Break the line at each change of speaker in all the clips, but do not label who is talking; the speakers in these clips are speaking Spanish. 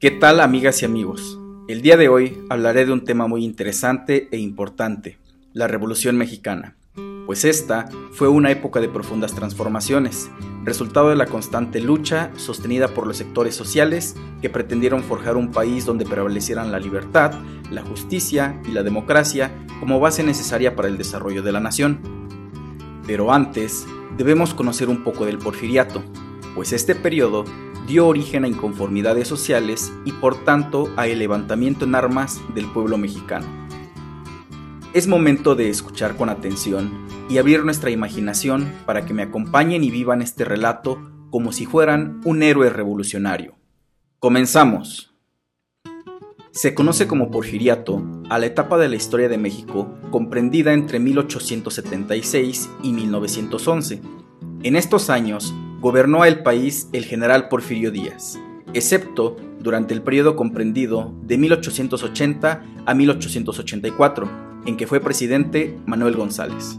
¿Qué tal amigas y amigos? El día de hoy hablaré de un tema muy interesante e importante, la Revolución Mexicana, pues esta fue una época de profundas transformaciones, resultado de la constante lucha sostenida por los sectores sociales que pretendieron forjar un país donde prevalecieran la libertad, la justicia y la democracia como base necesaria para el desarrollo de la nación. Pero antes, debemos conocer un poco del porfiriato, pues este periodo dio origen a inconformidades sociales y por tanto a el levantamiento en armas del pueblo mexicano. Es momento de escuchar con atención y abrir nuestra imaginación para que me acompañen y vivan este relato como si fueran un héroe revolucionario. Comenzamos. Se conoce como porfiriato a la etapa de la historia de México comprendida entre 1876 y 1911. En estos años, gobernó el país el general Porfirio Díaz, excepto durante el periodo comprendido de 1880 a 1884, en que fue presidente Manuel González.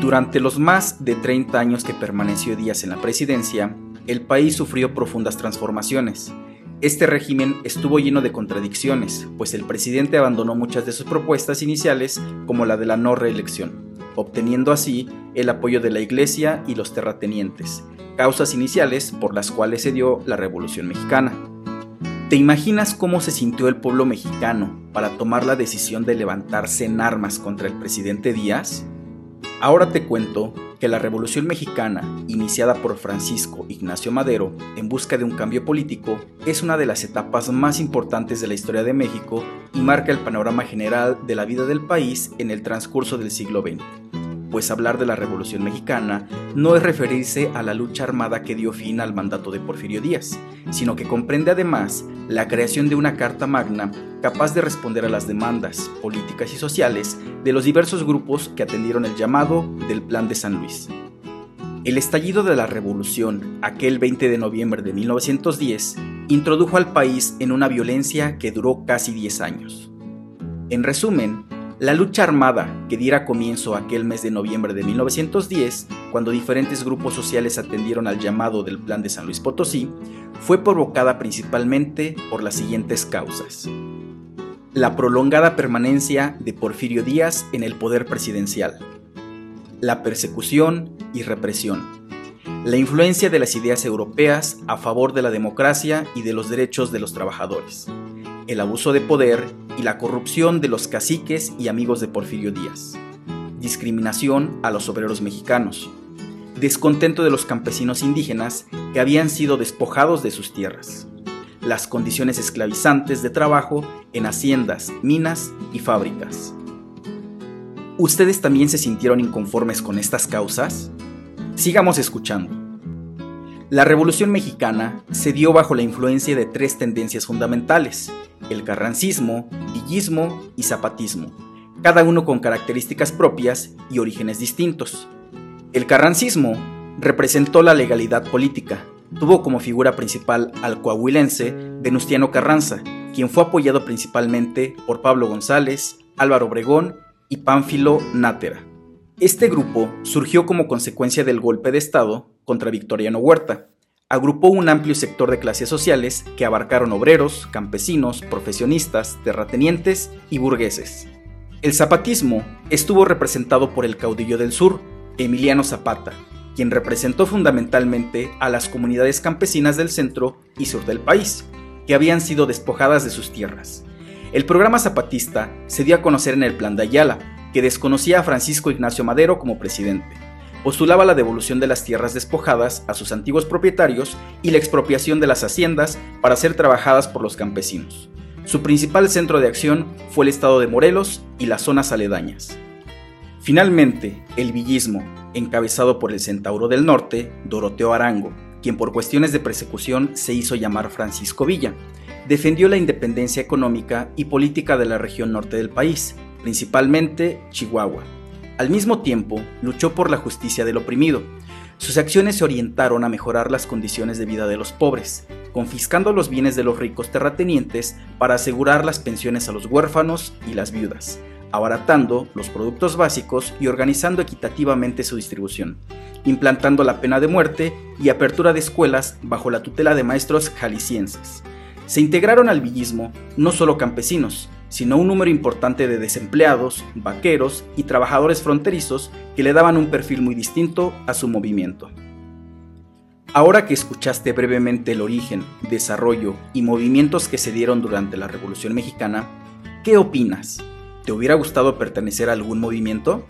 Durante los más de 30 años que permaneció Díaz en la presidencia, el país sufrió profundas transformaciones. Este régimen estuvo lleno de contradicciones, pues el presidente abandonó muchas de sus propuestas iniciales, como la de la no reelección, obteniendo así el apoyo de la Iglesia y los terratenientes, causas iniciales por las cuales se dio la Revolución Mexicana. ¿Te imaginas cómo se sintió el pueblo mexicano para tomar la decisión de levantarse en armas contra el presidente Díaz? Ahora te cuento que la Revolución Mexicana, iniciada por Francisco Ignacio Madero en busca de un cambio político, es una de las etapas más importantes de la historia de México y marca el panorama general de la vida del país en el transcurso del siglo XX pues hablar de la Revolución Mexicana no es referirse a la lucha armada que dio fin al mandato de Porfirio Díaz, sino que comprende además la creación de una Carta Magna capaz de responder a las demandas políticas y sociales de los diversos grupos que atendieron el llamado del Plan de San Luis. El estallido de la revolución, aquel 20 de noviembre de 1910, introdujo al país en una violencia que duró casi 10 años. En resumen, la lucha armada que diera comienzo aquel mes de noviembre de 1910, cuando diferentes grupos sociales atendieron al llamado del Plan de San Luis Potosí, fue provocada principalmente por las siguientes causas. La prolongada permanencia de Porfirio Díaz en el poder presidencial. La persecución y represión. La influencia de las ideas europeas a favor de la democracia y de los derechos de los trabajadores el abuso de poder y la corrupción de los caciques y amigos de Porfirio Díaz, discriminación a los obreros mexicanos, descontento de los campesinos indígenas que habían sido despojados de sus tierras, las condiciones esclavizantes de trabajo en haciendas, minas y fábricas. ¿Ustedes también se sintieron inconformes con estas causas? Sigamos escuchando. La Revolución Mexicana se dio bajo la influencia de tres tendencias fundamentales, el carrancismo, villismo y zapatismo, cada uno con características propias y orígenes distintos. El carrancismo representó la legalidad política, tuvo como figura principal al coahuilense Venustiano Carranza, quien fue apoyado principalmente por Pablo González, Álvaro Obregón y Pánfilo Nátera. Este grupo surgió como consecuencia del golpe de Estado contra Victoriano Huerta. Agrupó un amplio sector de clases sociales que abarcaron obreros, campesinos, profesionistas, terratenientes y burgueses. El zapatismo estuvo representado por el caudillo del sur, Emiliano Zapata, quien representó fundamentalmente a las comunidades campesinas del centro y sur del país, que habían sido despojadas de sus tierras. El programa zapatista se dio a conocer en el Plan de Ayala, que desconocía a Francisco Ignacio Madero como presidente postulaba la devolución de las tierras despojadas a sus antiguos propietarios y la expropiación de las haciendas para ser trabajadas por los campesinos. Su principal centro de acción fue el estado de Morelos y las zonas aledañas. Finalmente, el villismo, encabezado por el centauro del norte, Doroteo Arango, quien por cuestiones de persecución se hizo llamar Francisco Villa, defendió la independencia económica y política de la región norte del país, principalmente Chihuahua, al mismo tiempo, luchó por la justicia del oprimido. Sus acciones se orientaron a mejorar las condiciones de vida de los pobres, confiscando los bienes de los ricos terratenientes para asegurar las pensiones a los huérfanos y las viudas, abaratando los productos básicos y organizando equitativamente su distribución, implantando la pena de muerte y apertura de escuelas bajo la tutela de maestros jaliscienses. Se integraron al villismo no solo campesinos, sino un número importante de desempleados, vaqueros y trabajadores fronterizos que le daban un perfil muy distinto a su movimiento. Ahora que escuchaste brevemente el origen, desarrollo y movimientos que se dieron durante la Revolución Mexicana, ¿qué opinas? ¿Te hubiera gustado pertenecer a algún movimiento?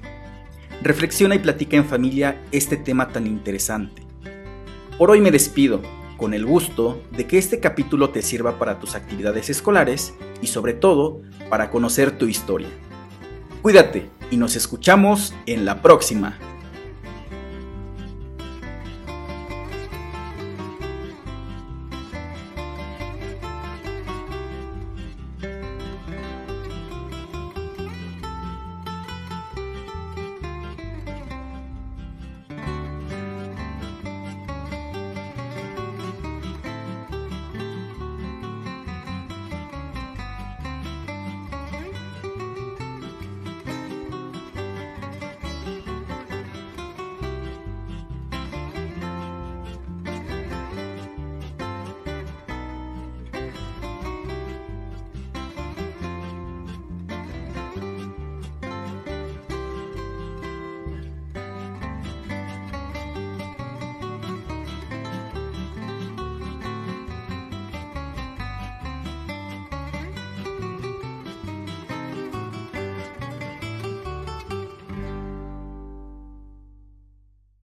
Reflexiona y platica en familia este tema tan interesante. Por hoy me despido, con el gusto de que este capítulo te sirva para tus actividades escolares y sobre todo para conocer tu historia. Cuídate y nos escuchamos en la próxima.